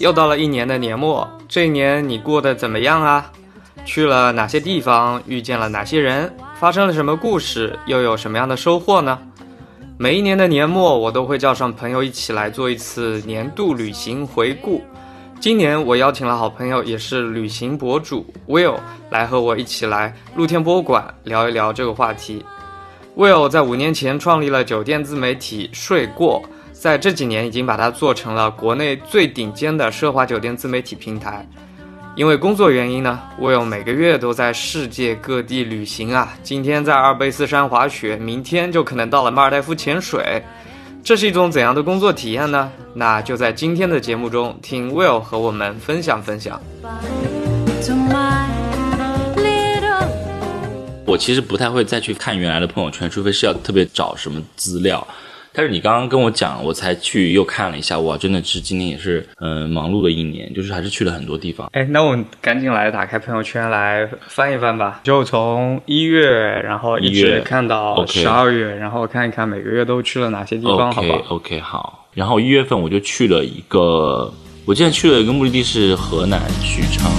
又到了一年的年末，这一年你过得怎么样啊？去了哪些地方？遇见了哪些人？发生了什么故事？又有什么样的收获呢？每一年的年末，我都会叫上朋友一起来做一次年度旅行回顾。今年我邀请了好朋友，也是旅行博主 Will 来和我一起来露天博物馆聊一聊这个话题。Will 在五年前创立了酒店自媒体睡过。在这几年，已经把它做成了国内最顶尖的奢华酒店自媒体平台。因为工作原因呢，我有每个月都在世界各地旅行啊。今天在阿尔卑斯山滑雪，明天就可能到了马尔代夫潜水。这是一种怎样的工作体验呢？那就在今天的节目中，听 Will 和我们分享分享。我其实不太会再去看原来的朋友圈，除非是要特别找什么资料。但是你刚刚跟我讲，我才去又看了一下，哇，真的是今年也是嗯忙碌的一年，就是还是去了很多地方。哎，那我们赶紧来打开朋友圈来翻一翻吧，就从一月，然后一直看到十二月，然后看一看每个月都去了哪些地方，好吧？OK，好。然后一月份我就去了一个，我记得去了一个目的地是河南许昌。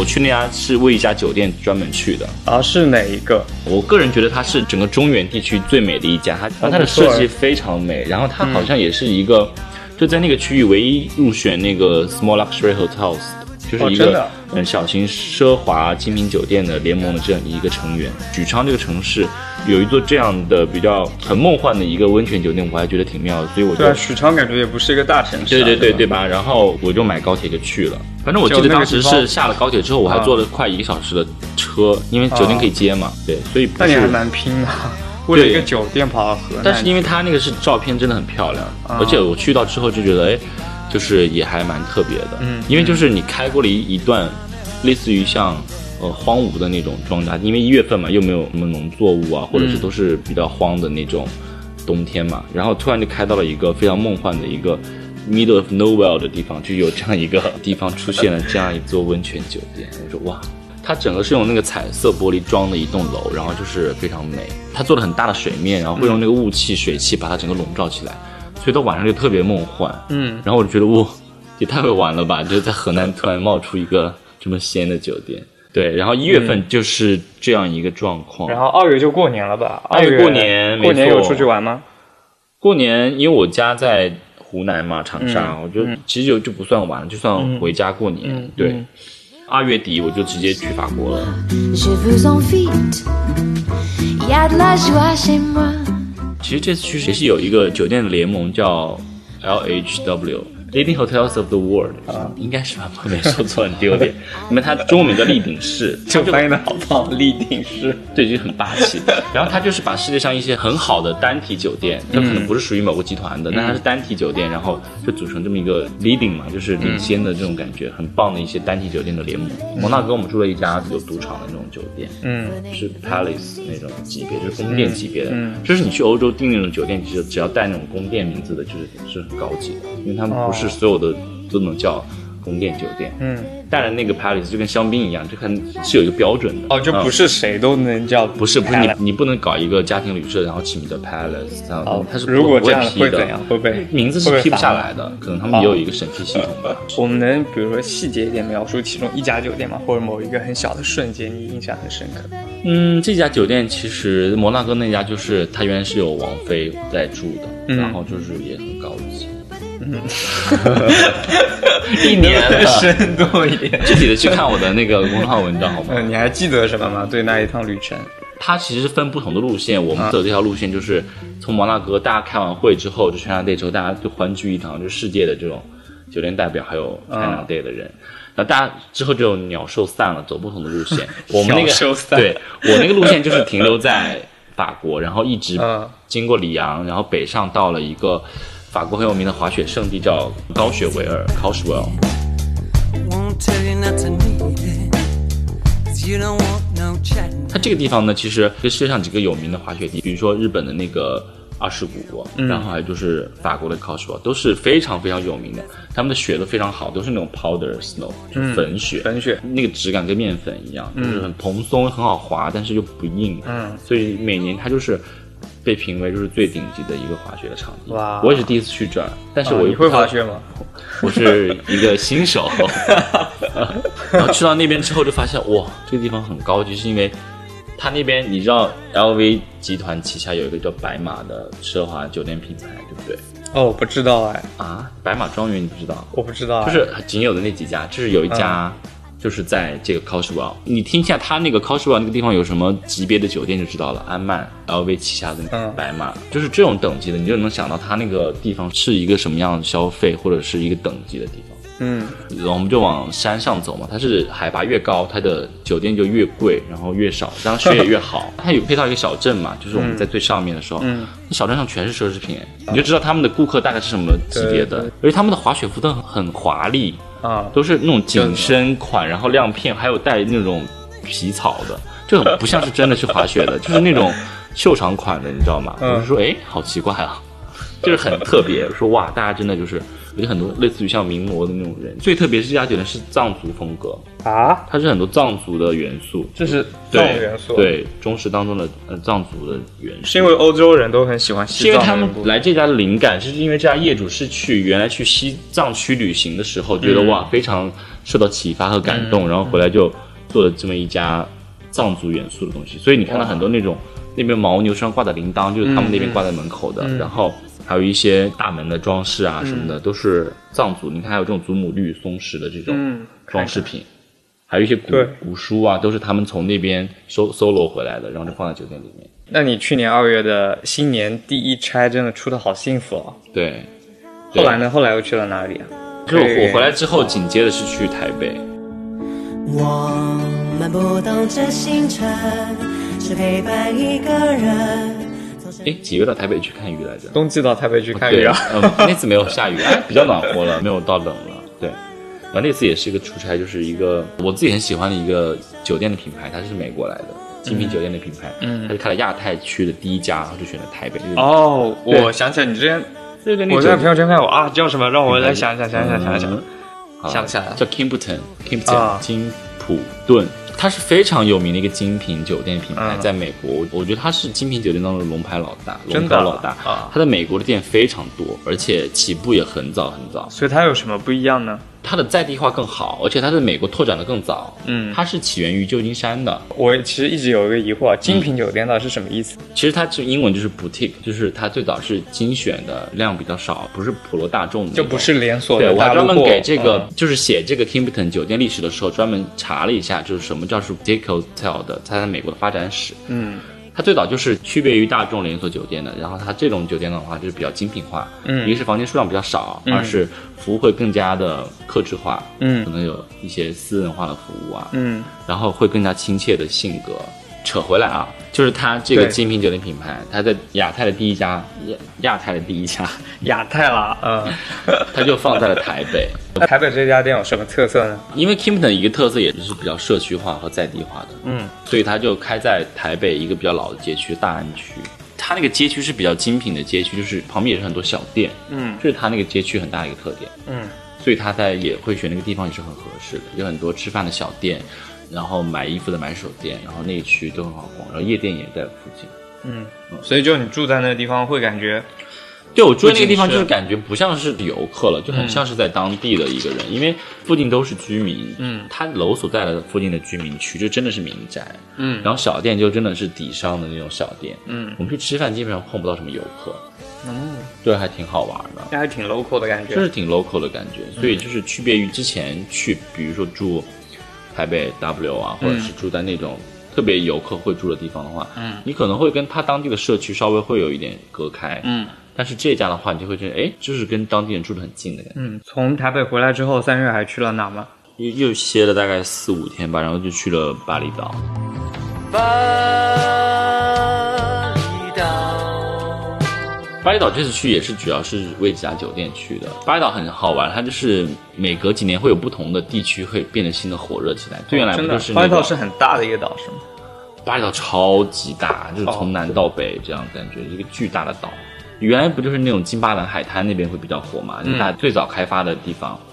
我去那家是为一家酒店专门去的，啊，是哪一个？我个人觉得它是整个中原地区最美的一家，它它的设计非常美，然后它好像也是一个就在那个区域唯一入选那个 Small Luxury Hotels，就是一个嗯小型奢华精品酒店的联盟的这样一个成员。许昌这个城市有一座这样的比较很梦幻的一个温泉酒店，我还觉得挺妙的，所以我就许昌感觉也不是一个大城市，对对对对吧？然后我就买高铁就去了。反正我记得当时是下了高铁之后，我还坐了快一个小时的车，因为酒店可以接嘛。对，所以那你还蛮拼的，为了一个酒店跑到河南。但是因为它那个是照片真的很漂亮，而且我去到之后就觉得，哎，就是也还蛮特别的。嗯，因为就是你开过了一一段，类似于像呃荒芜的那种庄稼，因为一月份嘛，又没有什么农作物啊，或者是都是比较荒的那种冬天嘛，然后突然就开到了一个非常梦幻的一个。Middle of nowhere 的地方就有这样一个地方出现了这样一座温泉酒店，我说哇，它整个是用那个彩色玻璃装的一栋楼，然后就是非常美。它做了很大的水面，然后会用那个雾气、水汽把它整个笼罩起来，所以到晚上就特别梦幻。嗯，然后我就觉得哇，也太会玩了吧！就是在河南突然冒出一个这么仙的酒店。对，然后一月份就是这样一个状况。然后二月就过年了吧？二月过年，过年有出去玩吗？过年，因为我家在。湖南嘛，长沙，我觉得其实就就不算玩，就算回家过年。对，二月底我就直接去法国了。其实这次去也是有一个酒店的联盟叫 LHW。Leading Hotels of the World 啊，应该是吧？我没说错很丢脸。因为它中文名叫立鼎式，就翻译的好棒，立鼎式，对，就很霸气。然后它就是把世界上一些很好的单体酒店，它可能不是属于某个集团的，但它是单体酒店，然后就组成这么一个 leading 嘛，就是领先的这种感觉，很棒的一些单体酒店的联盟。蒙纳哥我们住了一家有赌场的那种酒店，嗯，是 Palace 那种级别，就是宫殿级别的。嗯，就是你去欧洲订那种酒店，其实只要带那种宫殿名字的，就是是很高级的，因为他们不是。是所有的都能叫宫殿酒店，嗯，带了那个 palace 就跟香槟一样，这看是有一个标准的哦，就不是谁都能叫，不是不是你你不能搞一个家庭旅社，然后起名叫 palace，然后它是如果这样会怎样？会被名字是批不下来的，可能他们也有一个审批系统吧。我们能比如说细节一点描述其中一家酒店吗？或者某一个很小的瞬间你印象很深刻？嗯，这家酒店其实摩纳哥那家就是它原来是有王妃在住的，然后就是也很高级。嗯，一年的深度一点，具体的去看我的那个公众号文章好吗？嗯，你还记得什么吗？对那一趟旅程，它其实分不同的路线。我们走这条路线就是从摩纳哥，大家开完会之后，就 China Day 之后，大家就欢聚一堂，就世界的这种酒店代表还有 China Day 的人。然后大家之后就鸟兽散了，走不同的路线。我们那个对我那个路线就是停留在法国，然后一直经过里昂，然后北上到了一个。法国很有名的滑雪圣地叫高雪维尔 c o s h w e l l 它这个地方呢，其实跟世界上几个有名的滑雪地，比如说日本的那个二世谷，然后还有就是法国的 c o s h w e l l 都是非常非常有名的。他们的雪都非常好，都是那种 powder snow，就粉雪，粉雪那个质感跟面粉一样，就是很蓬松，很好滑，但是又不硬。嗯，所以每年它就是。被评为就是最顶级的一个滑雪的场地。哇我也是第一次去这儿，但是我会滑雪吗？我是一个新手，然后去到那边之后就发现，哇，这个地方很高级，是因为它那边你知道 LV 集团旗下有一个叫白马的奢华酒店品牌，对不对？哦，我不知道哎，啊，白马庄园你不知道？我不知道哎，就是仅有的那几家，就是有一家。就是在这个 Coswell，你听一下它那个 Coswell 那个地方有什么级别的酒店就知道了。安曼 LV 旗下的白马，就是这种等级的，你就能想到它那个地方是一个什么样的消费或者是一个等级的地方。嗯。我们就往山上走嘛，它是海拔越高，它的酒店就越贵，然后越少，当然雪也越好。它有配套一个小镇嘛，就是我们在最上面的时候，嗯。那小镇上全是奢侈品，你就知道他们的顾客大概是什么级别的。而且他们的滑雪服都很很华丽，啊，都是那种紧身款，然后亮片，还有带那种皮草的，就很不像是真的去滑雪的，就是那种秀场款的，你知道吗？嗯。我就说，哎，好奇怪啊，就是很特别。说哇，大家真的就是，而且很多类似于像名模的那种人，最特别是这家酒店是藏族风格，啊，它是很多藏族的元素，这是藏族元素，，对中式当中的呃藏族的元素。是因为欧洲人都很喜欢西是因为他们藏来这家的灵感，是因为这家业主是去原来去西藏区旅行的时候，觉嗯。得哇非常受到启发和感动，然后回来就做了这么一家藏族元素的东西。所以你看到很多那种那边牦牛身上挂的铃铛，就是他们那边挂在门口嗯。的，然后还有一些大门的装饰啊什么的，都是藏族。你看还有这种祖母绿松石的这种嗯装饰品。还有一些古古书啊，都是他们从那边搜搜罗回来的，然后就放在酒店里面。那你去年二月的新年第一差真的出的好幸福哦。对，后来呢？后来又去了哪里啊？就是我我回来之后，紧接着是去台北。我们不懂这星辰是陪伴一个人。哎，几月到台北去看雨来着？冬季到台北去看雨对，啊？嗯，那次没有下雨，哎，比较暖和了，没有到冷了。对，然后那次也是一个出差，就是一个我自己很喜欢的一个酒店的品牌，它是美国来的精品酒店的品牌，嗯它是开了亚太区的第一家，然后就选了台北。哦，我想起来，你之前对对，我在朋友圈看我啊，叫什么？让我来想一想，想一想，想一想。想不起来了叫 Kimpton，Kimpton、啊金普顿，它是非常有名的一个精品酒店品牌，嗯在美国，我觉得它是精品酒店当中的龙牌老大，龙头老大。啊它在美国的店非常多，而且起步也很早很早，所以它有什么不一样呢？它的在地化更好，而且它在美国拓展的更早。嗯。它是起源于旧金山的，我其实一直有一个疑惑，精品酒店到底是什么意思？其实它就英文就是 boutique，就是它最早是精选的，量比较少，不是普罗大众的，就不是连锁对，的我还专门给这个、嗯。就是写这个 Kimpton 酒店历史的时候，专门查了一下，就是什么叫是 boutique hotel 的，它在美国的发展史。嗯它最早就是区别于大众连锁酒店的，然后它这种酒店的话就是比较精品化，嗯。一个是房间数量比较少，二是服务会更加的克制化，嗯。可能有一些私人化的服务啊，嗯。然后会更加亲切的性格。扯回来啊，就是它这个精品酒店品牌，它在亚太的第一家，亚亚太的第一家，亚太啦，嗯。它就放在了台北。那 台北这家店有什么特色呢？因为 Kimpton 一个特色也就是比较社区化和在地化的，嗯，所以它就开在台北一个比较老的街区大安区。它那个街区是比较精品的街区，就是旁边也是很多小店，嗯这是它那个街区很大的一个特点。嗯所以他在也会选那个地方也是很合适的，有很多吃饭的小店，然后买衣服的买手店，然后那一区都很好逛，然后夜店也在附近。嗯，所以就你住在那个地方会感觉，对我住的那个地方就是是感觉不像是游客了，就很像是在当地的一个人，因为附近都是居民，嗯。他楼所在的附近的居民区就真的是民宅，嗯。然后小店就真的是底商的那种小店，嗯。我们去吃饭基本上碰不到什么游客，嗯，对，还挺好玩的。那还挺 local 的感觉。就是挺 local 的感觉，所以就是区别于之前去，比如说住台北 W 啊，或者是住在那种特别游客会住的地方的话，嗯，你可能会跟他当地的社区稍微会有一点隔开，嗯但是这家的话，你就会觉得，哎，就是跟当地人住的很近的感觉。嗯，从台北回来之后，三月还去了哪吗？又又歇了大概四五天吧，然后就去了巴厘岛。巴厘岛，巴厘岛这次去也是主要是为这家酒店去的。巴厘岛很好玩，它就是每隔几年会有不同的地区会变得新的火热起来。对原来不真的就是，那个巴厘岛是很大的一个岛，是吗？巴厘岛超级大，就是哦从南到北这样感觉，一个巨大的岛。原来不就是那种金巴兰海滩那边会比较火嘛，就是它最早开发的地方。嗯，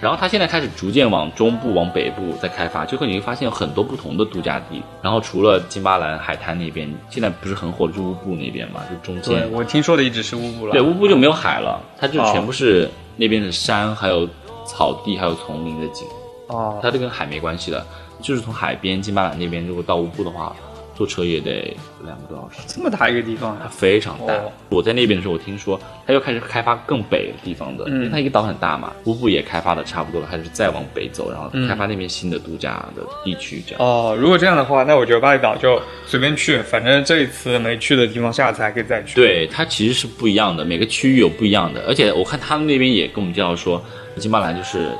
然后它现在开始逐渐往中部、往北部在开发，就会你会发现有很多不同的度假地。然后除了金巴兰海滩那边，现在不是很火的就乌布那边嘛，就中对间。我听说的一直是乌布了。对，乌布就没有海了，它就哦全部是那边的山，还有草地，还有丛林的景。哦，它这跟海没关系的，就是从海边金巴兰那边如果到乌布的话，坐车也得两个多小时。这么大一个地方它？非常大。哦我在那边的时候，我听说它又开始开发更北的地方的，嗯因为它一个岛很大嘛，乌布也开发的差不多了，还是再往北走，然后嗯开发那边新的度假的地区，这样。哦，如果这样的话，那我觉得巴厘岛就随便去，反正这一次没去的地方，下次还可以再去。，对，它其实是不一样的，每个区域有不一样的，而且我看他们那边也跟我们介绍说，金巴兰就是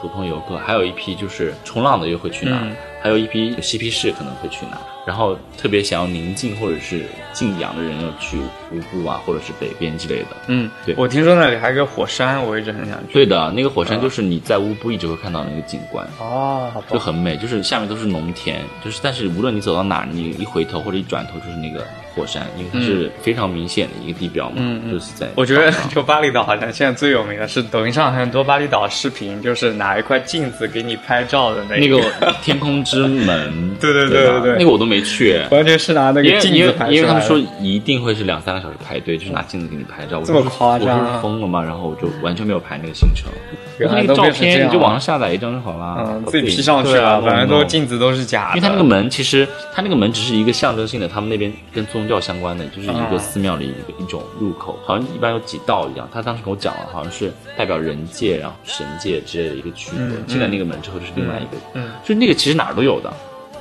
普通游客，还有一批就是冲浪的又会去哪儿，嗯还有一批嬉皮士可能会去哪，然后特别想要宁静或者是静养的人要去乌布啊，或者是北边之类的。嗯，对我听说那里还有个火山，我一直很想去。对的，那个火山就是你在乌布一直会看到那个景观。哦，好。就很美，就是下面都是农田，就是但是无论你走到哪儿，你一回头或者一转头就是那个火山，因为它是非常明显的一个地标嘛，嗯嗯就是在我觉得就巴厘岛好像现在最有名的是抖音上很多巴厘岛视频，就是拿一块镜子给你拍照的那那个天空 之门，对对对对对那个我都没去。完全是拿那因为因为个镜子拍出来的。因为他们说一定会是两三个小时排队，就是拿镜子给你拍照。我这么就是夸张啊我是疯了吗？然后我就完全没有排那个行程。然后那个照片你就网上下载一张就好了，嗯，自己 P 上去啊，反正都镜子都是假的。因为它那个门其实，它那个门只是一个象征性的，他们那边跟宗教相关的，就是一个嗯寺庙的一个一种入口，好像一般有几道一样。他当时跟我讲了，好像是代表人界，然后神界之类的一个区别。嗯进了那个门之后就是另外一个，嗯，就那个其实哪儿都有的，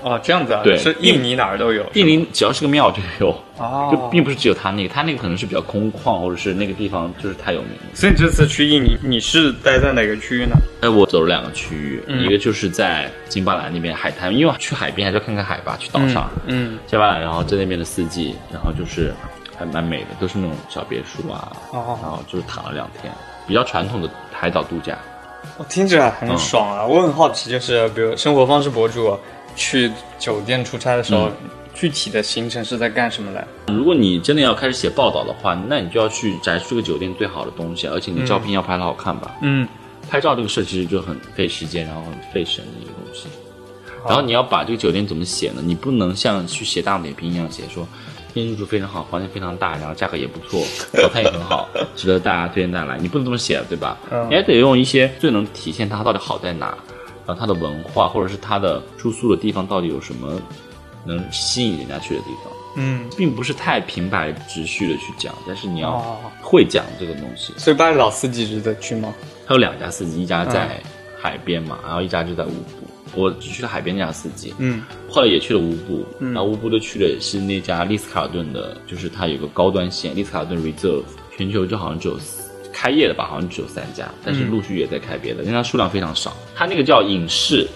哦，这样子啊，对是印尼哪儿都有。印尼只要是个庙就有，哦就并不是只有他那个，他那个可能是比较空旷，或者是那个地方就是太有名了。所以你这次去印尼，你是待在哪个区域呢？哎，我走了两个区域，嗯一个就是在金巴兰那边海滩，因为去海边还是要看看海吧，去岛上。嗯，金巴兰，然后在那边的四季，然后就是还蛮美的，都是那种小别墅啊，哦然后就是躺了两天，比较传统的海岛度假。我听着很爽啊！我很好奇，就是比如生活方式博主去酒店出差的时候，具体的行程是在干什么嘞？如果你真的要开始写报道的话，那你就要去摘出这个酒店最好的东西，而且你照片要拍的好看吧。嗯，拍照这个事其实就很费时间，然后很费神的一个东西。然后你要把这个酒店怎么写呢？你不能像去写大众点评一样写说，今天入住非常好，房间非常大，然后价格也不错，早餐也很好，值得大家推荐大家来。你不能这么写，对吧？嗯你还得用一些最能体现它到底好在哪，然后它的文化或者是它的住宿的地方到底有什么能吸引人家去的地方。嗯，并不是太平白直叙的去讲，但是你要哦会讲这个东西。所以巴黎老司机值得去吗？他有两家司机，一家在海边嘛，然后一家就在乌布。我只去了海边那家四季，嗯，后来也去了乌布，然后乌布的去的是那家丽思卡尔顿的，就是它有个高端线，丽思卡尔顿 Reserve，全球就好像只有开业的吧，好像只有三家，但是陆续也在开别的，因为它数量非常少。它那个叫影视，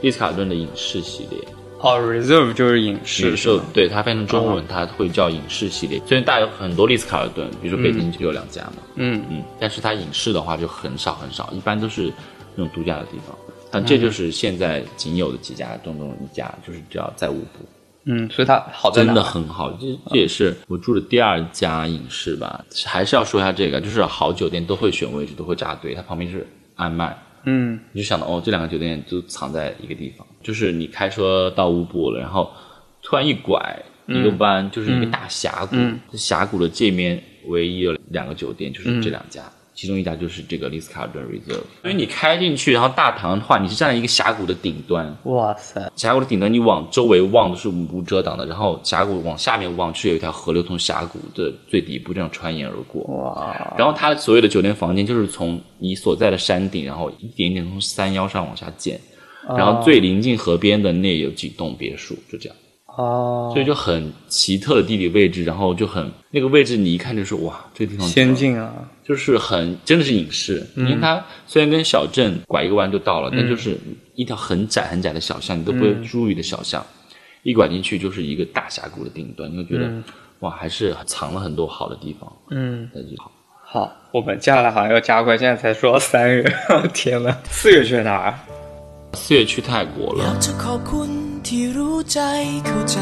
丽思卡尔顿的影视系列，哦，reserve 就是影视？对它翻成中文，它会叫影视系列。虽然大有很多丽思卡尔顿，比如说北京就有两家嘛，嗯，嗯，但是它影视的话就很少很少，一般都是那种度假的地方。啊，这就是现在仅有的几家东东一家，就是叫在乌布，嗯，所以它好在哪真的很好。这这也是我住的第二家影视吧，还是要说一下这个，就是好酒店都会选位置，都会扎堆，它旁边是安曼。嗯你就想到哦，这两个酒店就藏在一个地方，就是你开车到乌布了，然后突然一拐一个弯，就是一个大峡谷，这峡谷的这面唯一有两个酒店，就是这两家。其中一家就是这个丽思卡尔顿 Reserve，所以你开进去，然后大堂的话，你是站在一个峡谷的顶端，哇塞，峡谷的顶端，你往周围望都是无遮挡的，然后峡谷往下面望，是有一条河流从峡谷的最底部这样穿越而过。哇，然后它所有的酒店房间就是从你所在的山顶，然后一点一点从山腰上往下建，然后最临近河边的那有几栋别墅，就这样，哦，所以就很奇特的地理位置，然后就很，那个位置你一看就是，哇，这地方先进啊，就是很，真的是影视，因为它虽然跟小镇拐一个弯就到了，但就是一条很窄很窄的小巷，你都不注意的小巷，一拐进去就是一个大峡谷的顶端，你会觉得，哇，还是藏了很多好的地方。嗯，那就好。好，我们接下来好像要加快，现在才说到三月，天呐，四月去哪儿？四月去泰国了。ที่รู้ใจเข้าใจ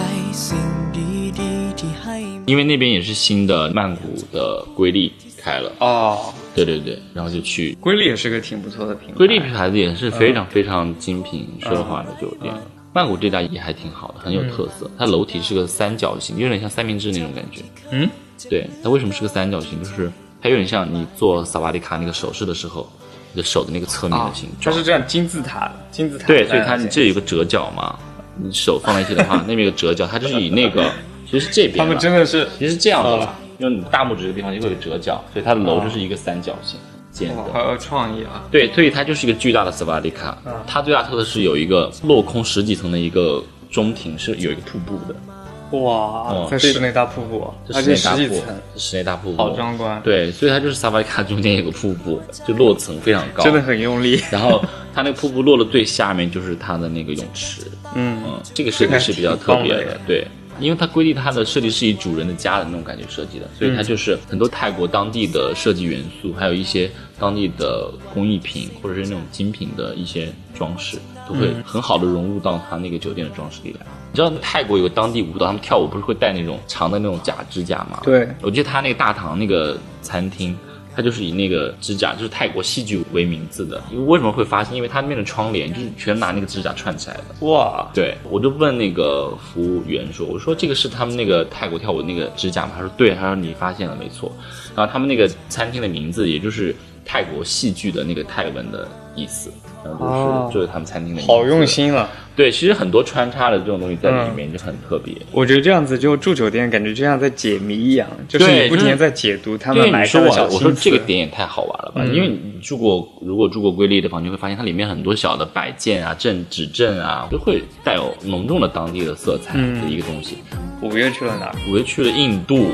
สิ่งดีๆที่ให้ 因为那边也是新的曼谷的瑰丽开了，哦，对对对，然后就去瑰丽也是个挺不错的品牌。瑰丽牌子也是非常非常精品奢华的酒店。曼谷这家也还挺好的，很有特色。它楼体是个三角形，有点像三明治那种感觉。嗯，对，它为什么是个三角形？就是它有点像你做萨瓦迪卡那个手势的时候，你的手的那个侧面的形它状。是这样金字塔的，金字塔。对，所以它你这有个折角嘛， 你手放在一起的话，那边有折角，它就是以那个 其实是这边他。们真的是其实是这样的因为你大拇指这个地方就会有折角，所以它的楼就是一个三角形尖的。哇好有创意啊！对，所以它就是一个巨大的斯瓦迪卡。它最大特色是有一个落空十几层的一个中庭，是有一个瀑布的，哇在室内大瀑布，这而且室内大瀑布十几层，，室内大瀑布，好壮观，对，所以它就是萨瓦迪卡中间有个瀑布，就落层非常高，真的。很用力。然后它那个瀑布落的最下面就是它的那个泳池，嗯，嗯，这个设计是比较特别的对。因为它规定它的设计是以主人的家的那种感觉设计的，所以它就是很多泰国当地的设计元素，还有一些当地的工艺品或者是那种精品的一些装饰，都会很好的融入到它那个酒店的装饰里来。你知道泰国有个当地舞蹈，他们跳舞不是会戴那种长的那种假指甲吗？对我记得他那个大堂那个餐厅，它就是以那个指甲，就是泰国戏剧为名字的。因为为什么会发现？因为它那边的窗帘就是全拿那个指甲串起来的。哇，对，我就问那个服务员说：“我说这个是他们那个泰国跳舞那个指甲吗？”他说：“对。”他说：“你发现了，没错。”然后他们那个餐厅的名字，也就是泰国戏剧的那个泰文的意思，然后就是、哦就是他们餐厅的。好用。心了。对，其实很多穿插的这种东西在里面就很特别。我觉得这样子就住酒店，感觉就像在解谜一样，就是你不停的在解读他们说我，下的小心思。我说这个点也太好玩了吧？嗯因为你住过，如果住过瑰丽的房，你会发现它里面很多小的摆件啊、镇指镇啊，都会带有浓重的当地的色彩嗯的一个东西。五月去了哪儿？我又去了印度，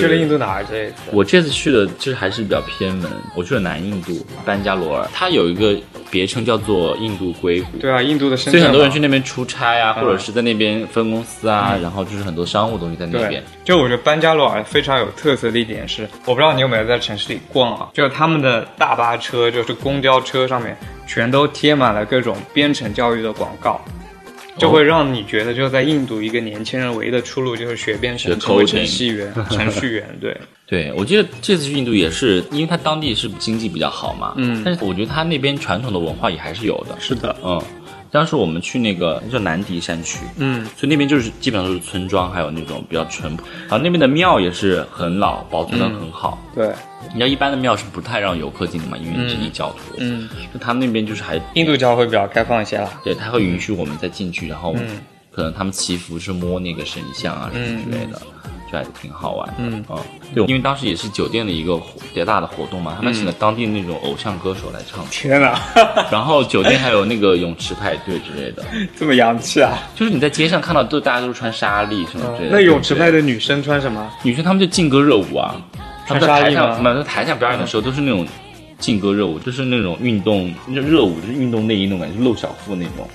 去了印度哪儿？这一次？我这次去的就是还是比较偏门，我去了南印度班加罗尔，它有一个别称叫做印度硅谷。对啊，印度的深所以圳。很多人去那边出差啊，嗯或者是在那边分公司啊，然后就是很多商务东西在那边。，就我觉得班加罗尔非常有特色的一点是，我不知道你有没有在城市里逛啊，就是他们的大巴车，就是公交车上面全都贴满了各种编程教育的广告。就会让你觉得，就在印度，一个年轻人唯一的出路就是学编程，学成为程序员。程序员，对，对，我记得这次去印度也是，因为他当地是经济比较好嘛，嗯。但是我觉得他那边传统的文化也还是有的，是的，嗯，当时我们去那个叫南迪山区，嗯，所以那边就是基本上都是村庄，还有那种比较淳朴，然后那边的庙也是很老，保存的很好。对，你知道一般的庙是不太让游客进的嘛，因为你是异教徒，嗯，就他们那边就是还印度教会比较开放一些了。对，他会允许我们再进去，然后嗯。可能他们祈福是摸那个神像啊什么之类的，就还挺好玩的。嗯啊，对，因为当时也是酒店的一个活比较大的活动嘛，他们请了当地那种偶像歌手来唱，天哪，然后酒店还有那个泳池派对之类的，这么洋气啊！就是你在街上看到都大家都是穿纱丽什么之类的。那泳池派对的女生穿什么？女生她们就劲歌热舞啊，她们在台上，没有在台下表演的时候都是那种劲歌热舞，就是那种运动就热舞，就是运动内衣那种感觉，就露小腹那种。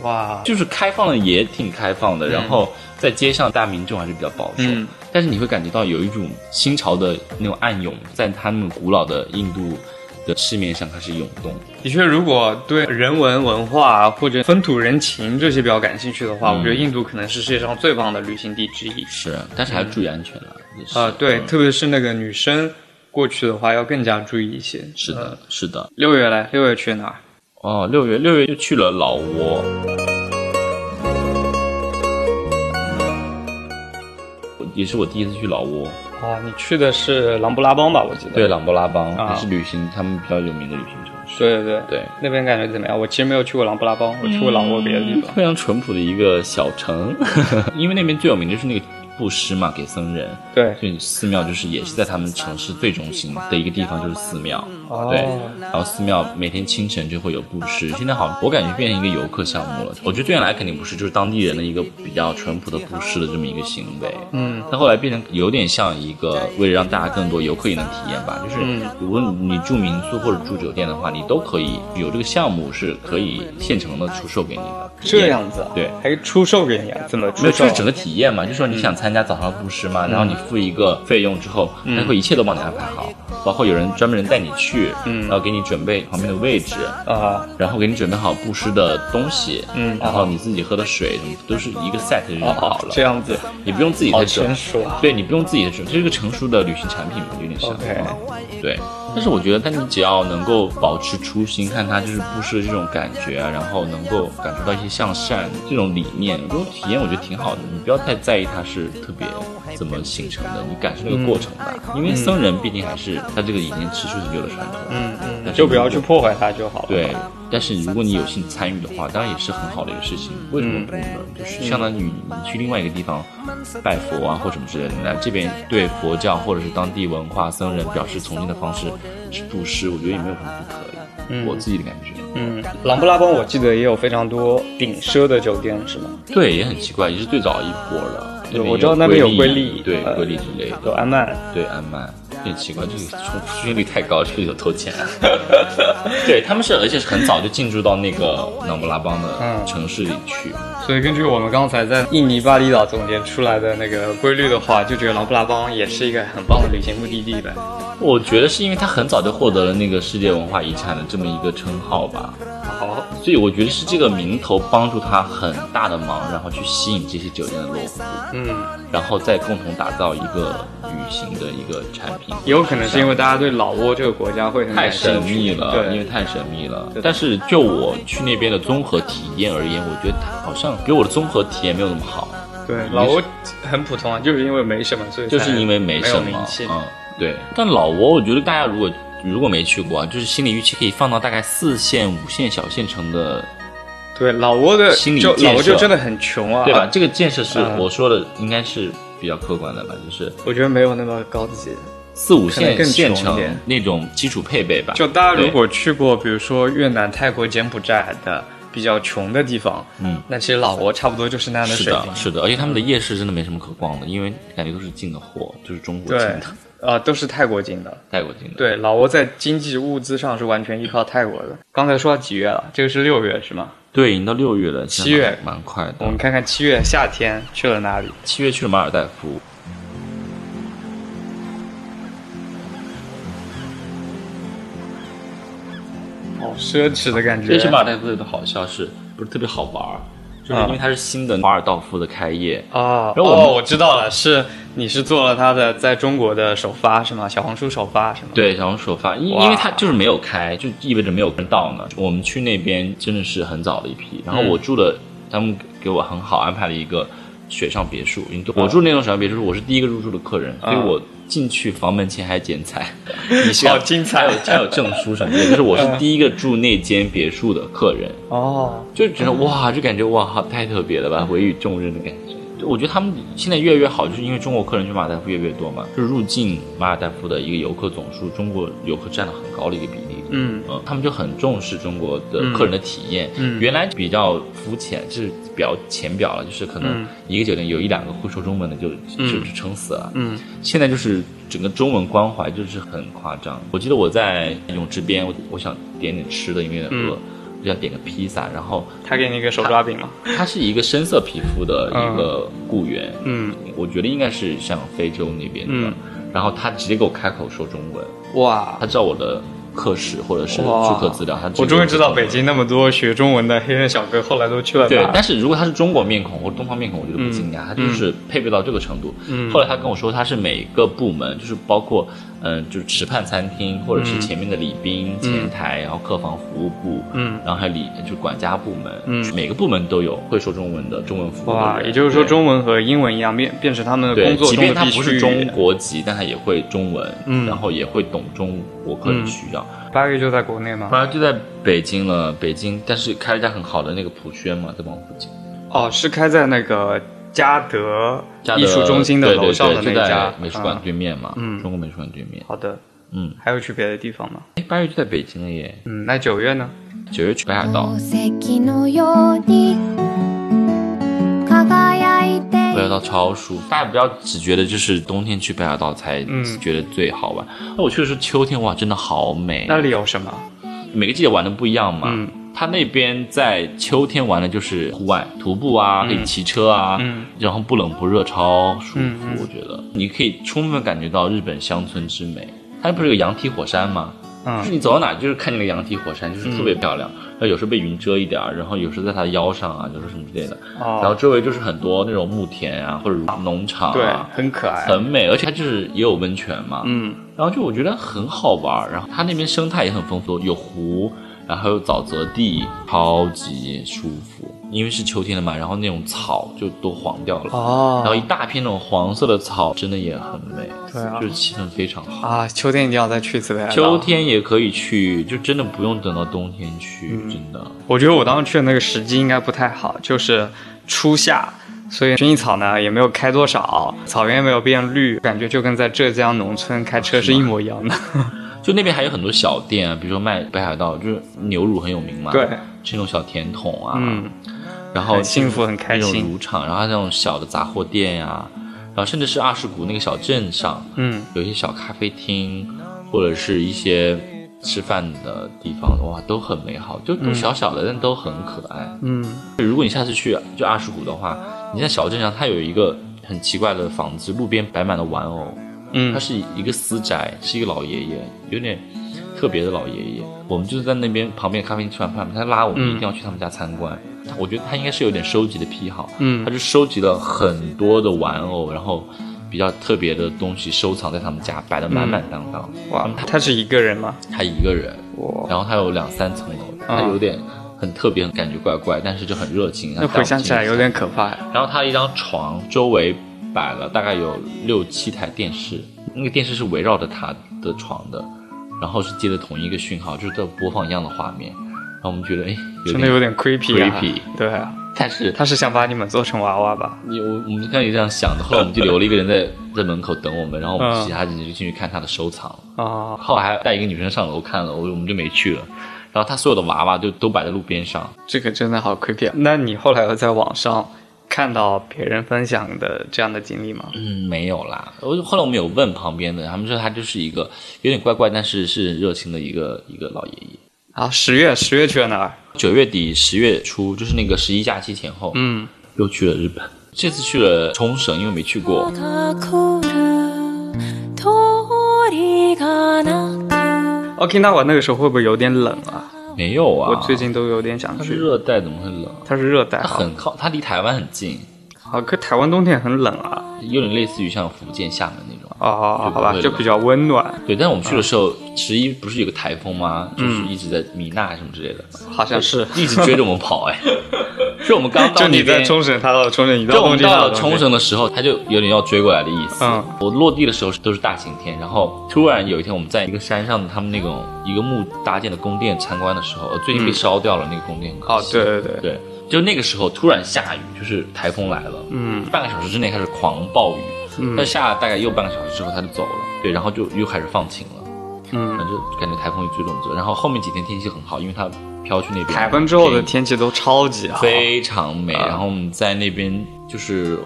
哇，就是开放的也挺开放的，然后在街上大民众还是比较保守，嗯但是你会感觉到有一种新潮的那种暗涌，在他们古老的印度的市面上开始涌动。的确，如果对人文文化或者风土人情这些比较感兴趣的话，嗯我觉得印度可能是世界上最棒的旅行地之一。是，但是还要注意安全了。啊、对，嗯特别是那个女生过去的话，要更加注意一些。是的，是的。六月嘞，六月去哪儿？哦，六月六月就去了老挝。也是我第一次去老挝，啊，你去的是琅勃拉邦吧？我记得。对，琅勃拉邦、啊也是旅行他们比较有名的旅行城市。对对对对，那边感觉怎么样？我其实没有去过琅勃拉邦，我去过老挝别的地方。非常淳朴的一个小城，因为那边最有名的就是那个布施嘛，给僧人。对，所以寺庙就是也是在他们城市最中心的一个地方，就是寺庙。哦对，然后寺庙每天清晨就会有布施。现在好像我感觉变成一个游客项目了。我觉得最原来肯定不是，就是当地人的一个比较淳朴的布施的这么一个行为。嗯，但后来变成有点像一个为了让大家更多游客也能体验吧，就是嗯如果你住民宿或者住酒店的话，你都可以有这个项目是可以现成的出售给你的。这样子啊，对还是出售给你啊？怎么出没有，是整个体验嘛，就是说你想参参加早上的布施嘛，然后你付一个费用之后，他会一切都帮你安排好，包括有人专门人带你去，嗯然后给你准备旁边的位置，啊，然后给你准备好布施的东西，嗯然后你自己喝的水什么都是一个 set 就好了，这样子，你不用自己好再整成，熟啊。对你不用自己再整，这是个成熟的旅行产品嘛，有点像。OK 对，但是我觉得，但你只要能够保持初心，看他就是布施的这种感觉啊，然后能够感受到一些向善这种理念，这种体验我觉得挺好的。你不要太在意它是特别怎么形成的，你感受这个过程吧。因为僧人毕竟还是他这个已经持续很久的传统，嗯嗯，就不要去破坏它就好了。对，但是如果你有幸参与的话，当然也是很好的一个事情。为什么不呢？就是相当于你去另外一个地方拜佛啊，或什么之类的，来这边对佛教或者是当地文化僧人表示崇敬的方式是布施，我觉得也没有什么不可以。嗯我自己的感觉，嗯，琅勃拉邦我记得也有非常多顶奢的酒店，是吗？对，也很奇怪，也是最早一波了。对我知道那边有瑰瑰丽对，呃瑰丽之类的，有安曼，对安曼，很奇怪，这个出出现率太高，这个有偷钱。对，他们是，而且是很早就进驻到那个琅勃拉邦的嗯城市里去。所以根据我们刚才在印尼巴厘岛总结出来的那个规律的话，就觉得琅勃拉邦也是一个很棒的旅行目的地呗。我觉得是因为他很早就获得了那个世界文化遗产的这么一个称号吧，好，所以我觉得是这个名头帮助他很大的忙，然后去吸引这些酒店的落户，嗯，然后再共同打造一个旅行的一个产品。也有可能是因为大家对老挝这个国家会很太神秘了，因为，太神秘了。但是就我去那边的综合体验而言，我觉得它好像给我的综合体验没有那么好，对，老挝很普通啊，就是因为没什么，所以就是因为没没什么。嗯，对。但老挝，我觉得大家如果如果没去过啊，就是心理预期可以放到大概四线、五线小县城的，对，老挝的心理就建设老挝就真的很穷啊，对吧？？这个建设是嗯我说的，应该是比较客观的吧，就是我觉得没有那么高级。四五线更县城穷一点那种基础配备吧。就大家如果去过，比如说越南、泰国、柬埔寨的比较穷的地方，嗯，那其实老挝差不多就是那样的是水平。，的是的，而且他们的夜市真的没什么可逛的，因为感觉都是进的货，就是中国进的，，啊、都是泰国进的。泰国进的。对，老挝在经济物资上是完全依靠泰国的。刚才说到几月了？这个是六月是吗？对，已经到六月了，七月蛮蛮快的。我们看看七月夏天去了哪里？七月去了马尔代夫，好奢侈的感觉。这去马尔代夫有个好笑是，不是特别好玩儿，就是因为它是新的华尔道夫的开业，啊，然后我哦，我知道了，是你是做了它的在中国的首发是吗？小红书首发是吗？，对，小红书首发，因因为它就是没有开，就意味着没有人到呢。我们去那边真的是很早的一批，然后嗯我住的，他们给我很好安排了一个水上别墅。因为我住那种水上别墅，我是第一个入住的客人，所以嗯我进去房门前还剪彩，你是好精彩还有还有证书什么的，就是我是第一个住那间别墅的客人。哦，就觉得哇，就感觉哇，太特别了吧，委以重任的感觉。我觉得他们现在越来越好，就是因为中国客人去马尔代夫越来越多嘛，就是入境马尔代夫的一个游客总数，中国游客占了很高的一个比例。嗯嗯，他们就很重视中国的客人的体验。嗯原来比较肤浅，就是比较浅表了，就是可能嗯一个酒店有一两个会说中文的就，就嗯就撑死了。嗯现在就是整个中文关怀就是很夸张。我记得我在泳池边，我我想点点吃的，因为有点饿，嗯我想点个披萨，然后他给你一个手抓饼吗？他是一个深色皮肤的一个雇员，嗯，我觉得应该是像非洲那边的，嗯然后他直接给我开口说中文，哇他，知道我的课时或者是哇。注课资料，他我终于知道北京那么多学中文的黑人小哥后来都去了对但是如果他是中国面孔或者东方面孔，我觉得不惊讶，他就是配备到这个程度。嗯。后来他跟我说，他是每个部门，就是包括嗯，就是池畔餐厅或者是前面的礼宾、前台，然后客房服务部，嗯。然后还有礼就是管家部门，嗯。每个部门都有会说中文的中文服务的哇，也就是说中文和英文一样，变变成他们的工，作即便他不是中国籍，但他也会中文，嗯。然后也会懂中国客人需要。八月就在国内吗？本来就在北京了，北京，但是开了一家很好的那个普轩嘛，在王府井。哦，是开在那个嘉德嘉德艺术中心的楼上的对就在那家美术馆嗯对面嘛，嗯中国美术馆对面。好的，嗯，还有去别的地方吗？哎，八月就在北京了耶，嗯，那九月呢？九月去北海道。哦宝石のように輝いて北海道超舒服，大家不要只觉得就是冬天去北海道才嗯觉得最好玩。那我去的是秋天，哇，真的好美。那里有什么？每个季节玩的不一样嘛。嗯 它那边在秋天玩的就是户外徒步啊，可以骑车啊，嗯然后不冷不热，超舒服。嗯嗯我觉得你可以充分感觉到日本乡村之美。它不是有羊蹄火山吗？ 就是嗯你走到哪就是看见个羊蹄火山，就是特别漂亮。然后有时候被云遮一点儿，然后有时候在它的腰上啊，就是什么之类的。然后哦，周围就是很多那种牧田啊，或者农场对啊，，很可爱。很美，而且它就是也有温泉嘛。嗯然后就我觉得很好玩儿，然后它那边生态也很丰富，有湖，然后还有沼泽地，超级舒服。因为是秋天了嘛，然后那种草就都黄掉了，哦然后一哦大片那种黄色的草，真的也很美，对啊就是气氛非常好。啊，秋天一定要再去一次北海道。秋，天也可以去，就真的不用等到冬天去，嗯真的。我觉得我当时去的那个时机应该不太好，就是初夏。所以薰衣草呢也没有开多少，草原也没有变绿，感觉就跟在浙江农村开车是一模一样的。就那边还有很多小店啊，比如说卖北海道，就是牛乳很有名嘛，对，吃那种小甜筒啊，嗯，然后很幸福很开心。那心种乳场，然后那种小的杂货店呀、然后甚至是二世谷那个小镇上，嗯，有一些小咖啡厅，或者是一些吃饭的地方，哇，都很美好，就都小小的，但都很可爱。嗯，如果你下次去就二世谷的话，你在小镇上，它有一个很奇怪的房子，路边摆满了玩偶，嗯。它是一个私宅，是一个老爷爷，有点特别的老爷爷。我们就是在那边旁边咖啡厅吃完饭，他拉我们嗯。一定要去他们家参观。我觉得他应该是有点收集的癖好，嗯他就收集了很多的玩偶，然后比较特别的东西收藏在他们家，摆的满满当当。哇，他是一个人吗？他一个人，哇，然后他有两三层楼，他有点很特别，感觉怪怪，但是就很热情。那回想起来有点可怕。然后他一张床周围摆了大概有六七台电视，那个电视是围绕着他的床的，然后是接的同一个讯号，就是在播放一样的画面。然后我们觉得，哎，真的有点 creepy 啊 creepy 对啊，但是他是想把你们做成娃娃吧？有我们刚才也这样想的，后来我们就留了一个人在在门口等我们，然后我们嗯其他人就进去看他的收藏。啊，后来还带一个女生上楼看了，我我们就没去了。然后他所有的娃娃就都摆在路边上，这个真的好 creepy 啊！那你后来有在网上看到别人分享的这样的经历吗？嗯，没有啦。我后来我们有问旁边的，他们说他就是一个有点怪怪，但是是热情的一个一个老爷爷。啊，十月十月去了哪儿？九月底十月初，就是那个十一假期前后，嗯，又去了日本。这次去了冲绳，因为没去过。OK，那我那个时候会不会有点冷啊？没有啊，我最近都有点想它是去。热带，怎么会冷？它是热带它，很靠，它离台湾很近，啊，可台湾冬天很冷啊。有点类似于像福建厦门。哦，好吧，就比较温暖，对，但是我们去的时候，十一不是有个台风吗？就是一直在米娜什么之类的，好像是。一直追着我们跑。哎，就我们刚到就你在冲绳，他到冲绳，你到就我们到冲绳的时候，他就有点要追过来的意思。嗯，我落地的时候都是大晴天，然后突然有一天我们在一个山上，他们那种一个木搭建的宫殿参观的时候，呃最近被烧掉了那个宫殿。哦，对对对，对，就那个时候突然下雨，就是台风来了，嗯。半个小时之内开始狂暴雨，嗯但下了大概又半个小时之后他就走了，对，然后就又开始放晴了，嗯，反正就感觉台风一追着我们走，然后后面几天天气很好，因为它飘去那边，台风之后的天气都超级好，非常美。啊然后我们在那边就是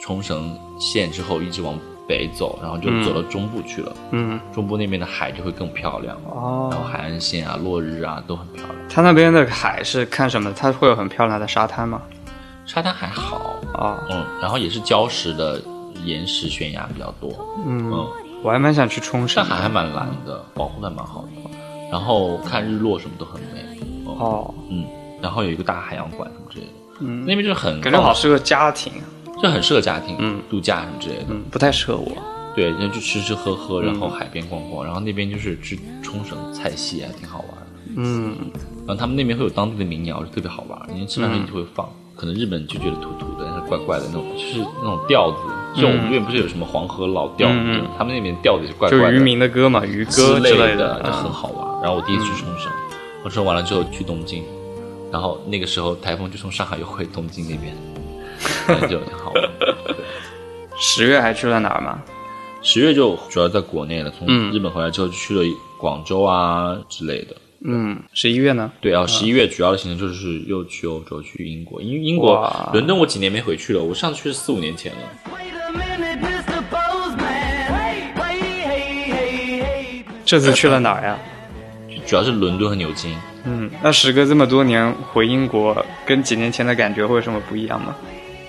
冲绳县之后一直往北走，然后就走到中部去了。嗯，中部那边的海就会更漂亮哦，然后哦，海岸线啊、落日啊都很漂亮。它那边的海是看什么？它会有很漂亮的沙滩吗？沙滩还好，哦，嗯，然后也是礁石的岩石悬崖比较多，嗯，嗯，我还蛮想去冲绳上。海还蛮蓝的，保护的蛮好的。然后看日落什么都很美，哦，哦，嗯，然后有一个大海洋馆什么之类的，嗯那边就是很感觉好适合家庭，就很适合家庭，嗯度假什么之类的。嗯，不太适合我。对，然后就吃吃喝喝，然后海边逛逛，然后那边就是吃冲绳菜系，还挺好玩的。嗯，然后他们那边会有当地的民谣，就特别好玩。你吃饭时候一直会放，可能日本就觉得土土的，但是怪怪的那种，就是那种调子。就我们这边不是有什么黄河老调他们那边调的是怪怪的，就渔民的歌嘛，渔歌之类的，的，就很好玩。然后我第一次去冲绳，我冲完了之后去东京，然后那个时候台风就从上海又回东京那边，就挺好玩。十月还去了哪儿吗？十月就主要在国内了，从嗯日本回来之后就去了广州啊之类的。嗯，十一月呢？对啊，十一月主要的行程就是又去欧洲，去英国，因为英国伦敦我几年没回去了，我上次去是四五年前了。这次去了哪儿呀？主要是伦敦和牛津，嗯，那时隔这么多年回英国，跟几年前的感觉会有什么不一样吗？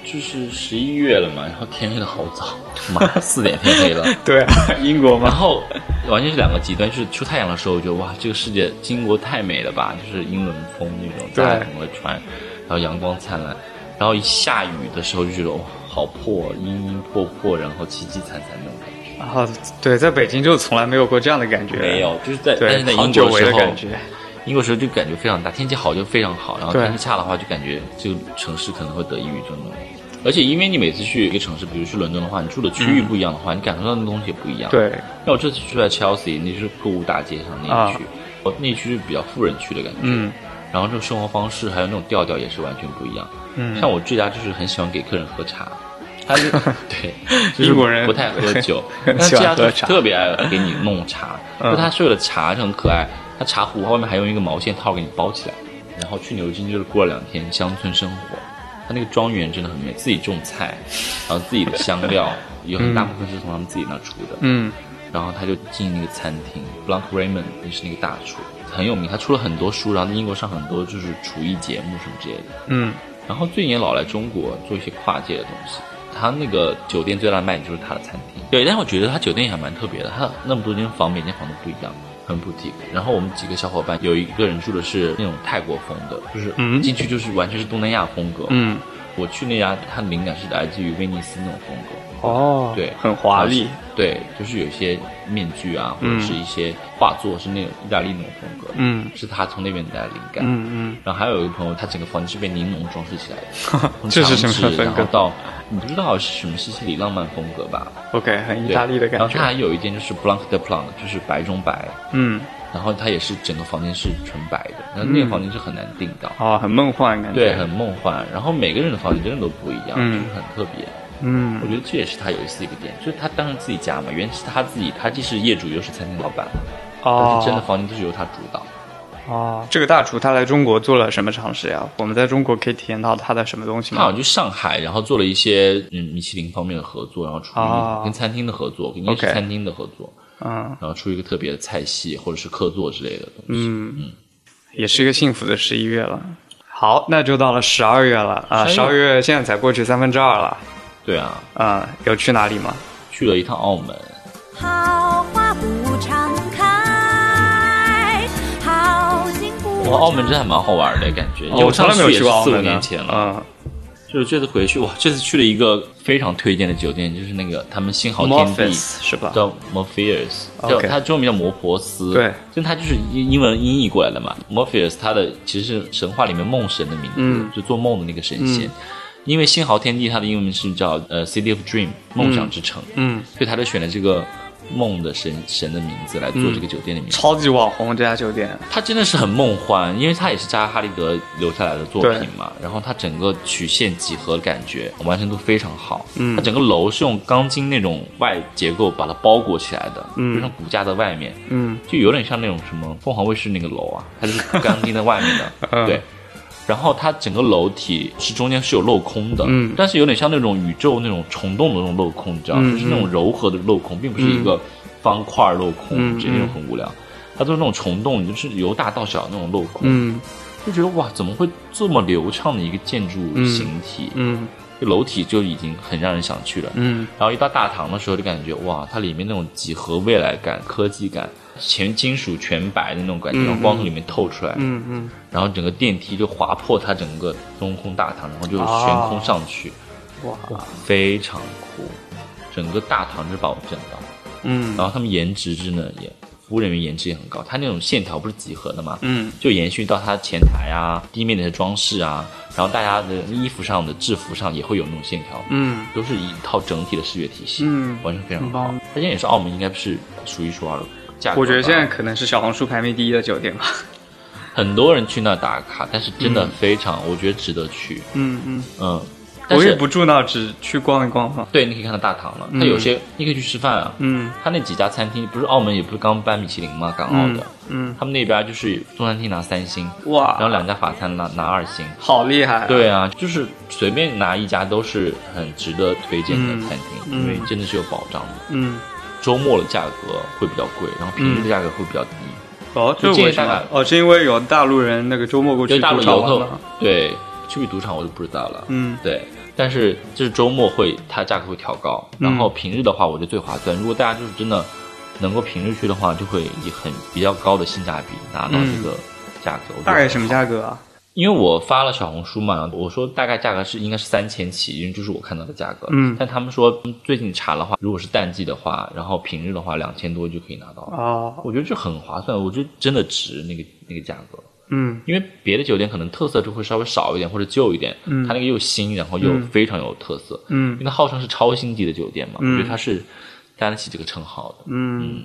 就是十一月了嘛，然后天黑的好早，妈四点天黑了。对啊，英国嘛，然后完全是两个极端，就是出太阳的时候，我觉得哇，这个世界英国太美了吧，就是英伦风那种，对。大家很会穿，然后阳光灿烂，然后一下雨的时候就觉得哇，好破，阴阴破破，然后凄凄惨惨那种感觉。然后对，在北京就从来没有过这样的感觉，没有，就是在但对是在，英国时候，违的感觉，英国时候就感觉非常大，天气好就非常好，然后天气差的话就感觉这个城市可能会得抑郁症那种。而且因为你每次去一个城市，比如去伦敦的话，你住的区域不一样的话，你感受到的东西也不一样。对，那我这次住在 Chelsea，那就是购物大街上那一区，我那一区是比较富人区的感觉。嗯然后这种生活方式还有那种调调也是完全不一样。嗯，像我这家就是很喜欢给客人喝茶，他是 对，就是英国人不太喝酒，很。但这家特别爱给你弄茶，嗯就他所有的茶就很可爱，他茶壶外面还用一个毛线套给你包起来，然后去牛津就是过了两天乡村生活，他那个庄园真的很美，自己种菜，然后自己的香料有很大部分是从他们自己那出的，嗯然后他就进那个餐厅，Blank Raymond 也是那个大厨，很有名，他出了很多书，然后在英国上很多就是厨艺节目什么之类的。嗯然后最近也老来中国做一些跨界的东西。他那个酒店最大的卖点就是他的餐厅，对，但是我觉得他酒店也还蛮特别的，他那么多间房，每间房都不一样，很不体。然后我们几个小伙伴有一个人住的是那种泰国风的，就是嗯进去就是完全是东南亚风格。嗯，我去那家，它的灵感是来自于威尼斯那种风格。哦，对，很华丽，对，就是有一些面具啊，或者是一些画作是那种意大利那种风格，嗯。是他从那边带来的灵感。嗯嗯。然后还有一个朋友，他整个房间是被柠檬装饰起来的，从这是什么墙纸风格然后到你不知道是什么西西里浪漫风格吧？，OK，很意大利的感觉。然后他还，有一件就是 Blanc de Blanc，就是白中白，嗯，然后它也是整个房间是纯白的，然后那个房间是很难订到。哦，很梦幻感觉，对，很梦幻。然后每个人的房间真的都不一样，嗯就是很特别。嗯我觉得这也是他有意思的一个点，就是他当然自己家嘛，原是他自己，他既是业主又是餐厅老板嘛，但哦是真的房间都是由他主导。哦，这个大厨他来中国做了什么尝试呀？我们在中国可以体验到他的什么东西吗？他好像去上海，然后做了一些嗯米其林方面的合作，然后厨艺哦跟餐厅的合作，应该是餐厅的合作，嗯然后出一个特别的菜系或者是客座之类的东西。嗯。嗯，也是一个幸福的十一月了。好，那就到了十二月了。啊！十二月。现在才过去三分之二了，对啊，啊，有去哪里吗？去了一趟澳门，好花不常开，好景不哇，澳门真的还蛮好玩的感觉，哦我从来没有去过澳门呢年前了。嗯就是这次回去，哇，这次去了一个非常推荐的酒店，就是那个他们新豪天地。是吧？叫 Morpheus，它中文名叫摩婆斯，对，就它就是英英文音译过来的嘛。Morpheus 它的其实是神话里面梦神的名字，嗯就做梦的那个神仙。因为新豪天地它的英文名是叫呃 City of Dream 梦想之城，嗯，所以他就选了这个梦的神神的名字来做这个酒店的名字。超级网红这家酒店，它真的是很梦幻，因为它也是扎哈利德留下来的作品嘛，然后它整个曲线几何的感觉完成度非常好。嗯。它整个楼是用钢筋那种外结构把它包裹起来的，嗯。就像骨架的外面，嗯。就有点像那种什么凤凰卫视那个楼啊，它就是钢筋在外面的，嗯。对。然后它整个楼体是中间是有镂空的，嗯。但是有点像那种宇宙那种虫洞的那种镂空，你知道吗？嗯就是那种柔和的镂空，并不是一个方块镂空，嗯直接那种很无聊。它都是那种虫洞，就是由大到小的那种镂空，嗯。就觉得哇，怎么会这么流畅的一个建筑形体？嗯这楼体就已经很让人想去了。嗯。然后一到大堂的时候，就感觉哇，它里面那种几何未来感、科技感，全金属全白的那种感觉，嗯然后光从里面透出来，嗯嗯，然后整个电梯就划破它整个中空大堂，然后就悬空上去，哇，非常酷，整个大堂就把我震到。嗯。然后他们颜值真的也，服务人员颜值也很高，它那种线条不是几何的嘛，嗯就延续到它前台啊、地面的装饰啊，然后大家的衣服上的制服上也会有那种线条，嗯都是一套整体的视觉体系，嗯完全非常棒。它现在也是澳门应该是数一数二的价格。我觉得现在可能是小红书排名第一的酒店吧。很多人去那打卡，但是真的非常，我觉得值得去。嗯嗯，嗯，我也不住那，只去逛一逛嘛。对，你可以看到大堂了。它有些你可以去吃饭啊。嗯它那几家餐厅不是澳门也不是刚颁米其林吗？港澳的，嗯，他们那边就是中餐厅拿三星，哇，然后两家法餐拿拿二星。好厉害、啊。对啊，就是随便拿一家都是很值得推荐的餐厅，嗯因为真的是有保障的。嗯周末的价格会比较贵，然后平日的价格会比较低。哦，这就是建为什么议大概？哦，是因为有大陆人那个周末过去大陆赌场游客？对去不去赌场我就不知道了。嗯对，但是就是周末会它价格会调高，然嗯后平日的话我觉得最划算。如果大家就是真的能够平日去的话，就会以很比较高的性价比拿到这个价格。大概什么价格啊？因为我发了小红书嘛，我说大概价格是应该是三千起，因为这是我看到的价格。嗯但他们说嗯最近查的话，如果是淡季的话，然后平日的话两千多就可以拿到了。哦，我觉得这很划算，我觉得真的值那个那个价格。嗯因为别的酒店可能特色就会稍微少一点或者旧一点，嗯它那个又新，然后又嗯非常有特色，嗯因为它号称是超星级的酒店嘛，嗯我觉得它是担得起这个称号的。嗯。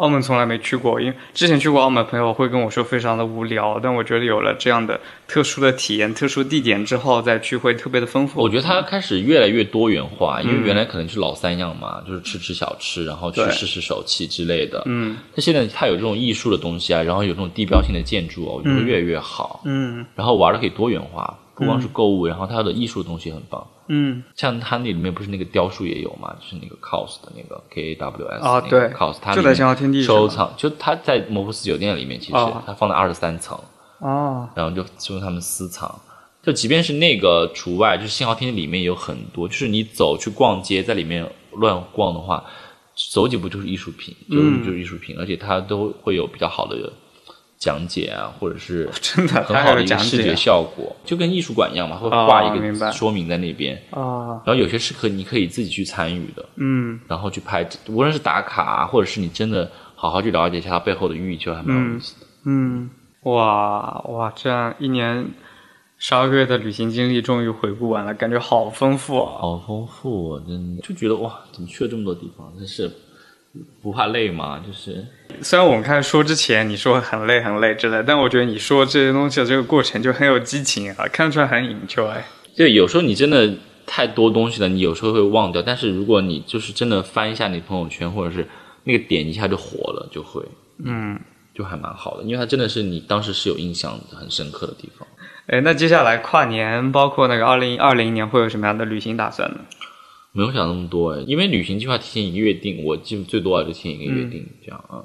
澳门从来没去过，因为之前去过澳门，朋友会跟我说非常的无聊，但我觉得有了这样的特殊的体验、特殊地点之后再去会特别的丰富。我觉得它开始越来越多元化，因为嗯原来可能是老三样嘛，就是吃吃小吃，然后去试试手气之类的。嗯它现在它有这种艺术的东西啊，然后有这种地标性的建筑啊，我觉得嗯越来越好。嗯然后玩的可以多元化，不光是购物，然后它的艺术的东西也很棒。嗯。像它那里面不是那个雕塑也有嘛，就是那个 COS 的那个 K A W S 啊对 COS，它就在信号天地收藏，就它在摩福斯酒店里面，其实哦。它放在二十三层，哦。然后就就他们私藏。就即便是那个除外，就是信号天地里面有很多，就是你走去逛街，在里面乱逛的话，走几步就是艺术品，就是嗯就是艺术品，而且它都会有比较好的讲解啊，或者是 真的很好的一个视觉效果，就跟艺术馆一样嘛，会哦画一个说明在那边。哦然后有些是可你可以自己去参与的，嗯然后去拍，无论是打卡啊，或者是你真的好好去了解一下它背后的寓意，就还蛮有意思的。嗯，哇哇，这样一年十二个月的旅行经历终于回顾完了，感觉好丰富哦。好丰富、啊，真的就觉得哇，怎么去了这么多地方？真是不怕累吗？就是虽然我们开始说之前你说很累很累之类，但我觉得你说这些东西的这个过程就很有激情啊，看得出来很 enjoy。对，有时候你真的太多东西了，你有时候会忘掉。但是如果你就是真的翻一下你朋友圈，或者是那个点一下就火了，就会嗯，就还蛮好的，因为它真的是你当时是有印象很深刻的地方。哎，那接下来跨年，包括那个二零二零年会有什么样的旅行打算呢？没有想那么多哎，因为旅行计划提前一个月定，我基本最多啊就提前一个月定、这样啊。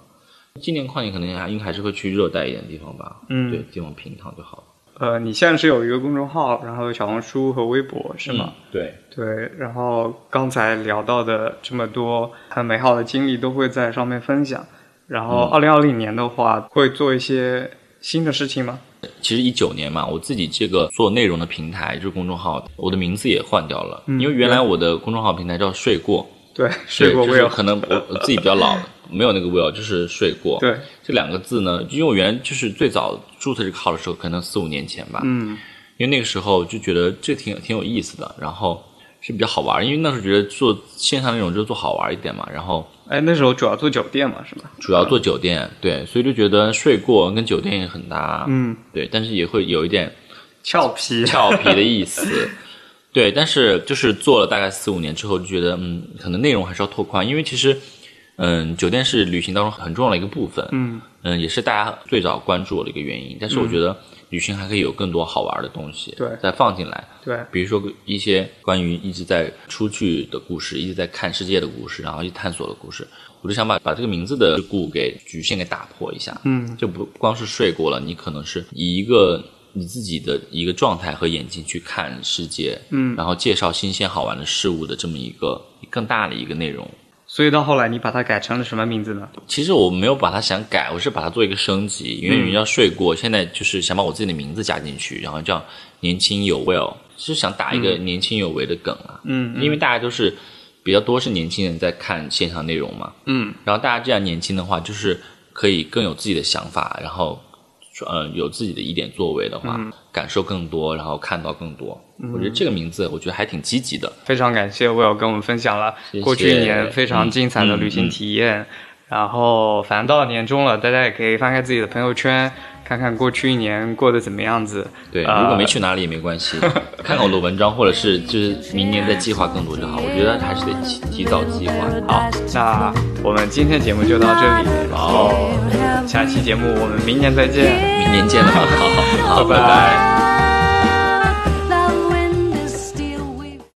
今年跨年可能还应该还是会去热带一点的地方吧，嗯对，地方平躺就好了，呃，你现在是有一个公众号，然后小红书和微博是吗？嗯？对，对，然后刚才聊到的这么多很美好的经历都会在上面分享。然后二零二零年的话，会做一些新的事情吗？其实一九年嘛，我自己这个做内容的平台就是公众号，我的名字也换掉了，嗯因为原来我的公众号平台叫睡过，对，睡过对就是 will。可能我我自己比较老，没有那个 will，就是睡过。对，这两个字呢，因为我原来就是最早注册这个号的时候，可能四五年前吧，嗯因为那个时候就觉得这挺挺有意思的，然后是比较好玩，因为那时候觉得做线上那种就做好玩一点嘛，然后哎，那时候主要做酒店嘛，是吧？主要做酒店，对，所以就觉得睡过跟酒店也很搭，嗯，对，但是也会有一点俏皮。俏皮的意思。对，但是就是做了大概四五年之后，就觉得嗯，可能内容还是要拓宽，因为其实嗯，酒店是旅行当中很重要的一个部分，嗯嗯，也是大家最早关注我的一个原因。但是我觉得旅行还可以有更多好玩的东西，对再放进来。对，比如说一些关于一直在出去的故事，一直在看世界的故事，然后去探索的故事，我就想把把这个名字的故给局限给打破一下。嗯就不光是睡过了，你可能是以一个你自己的一个状态和眼睛去看世界，嗯然后介绍新鲜好玩的事物的这么一个更大的一个内容。所以到后来你把它改成了什么名字呢？其实我没有把它想改，我是把它做一个升级，因为人家睡过，现在就是想把我自己的名字加进去，然后叫年轻有为哦，是想打一个年轻有为的梗啊。嗯因为大家都是比较多是年轻人在看线上内容嘛，嗯然后大家这样年轻的话，就是可以更有自己的想法，然后呃有自己的一点作为的话，感受更多，然后看到更多。我觉得这个名字我觉得还挺积极的。非常感谢 Will 跟我们分享了过去一年非常精彩的旅行体验。然后，反正到了年终了，大家也可以翻开自己的朋友圈，看看过去一年过得怎么样子。对，呃如果没去哪里也没关系，看看我的文章，或者是就是明年再计划更多就好。我觉得还是得提提早计划。好，那我们今天节目就到这里，然后下期节目我们明年再见，明年见了，好好好，拜拜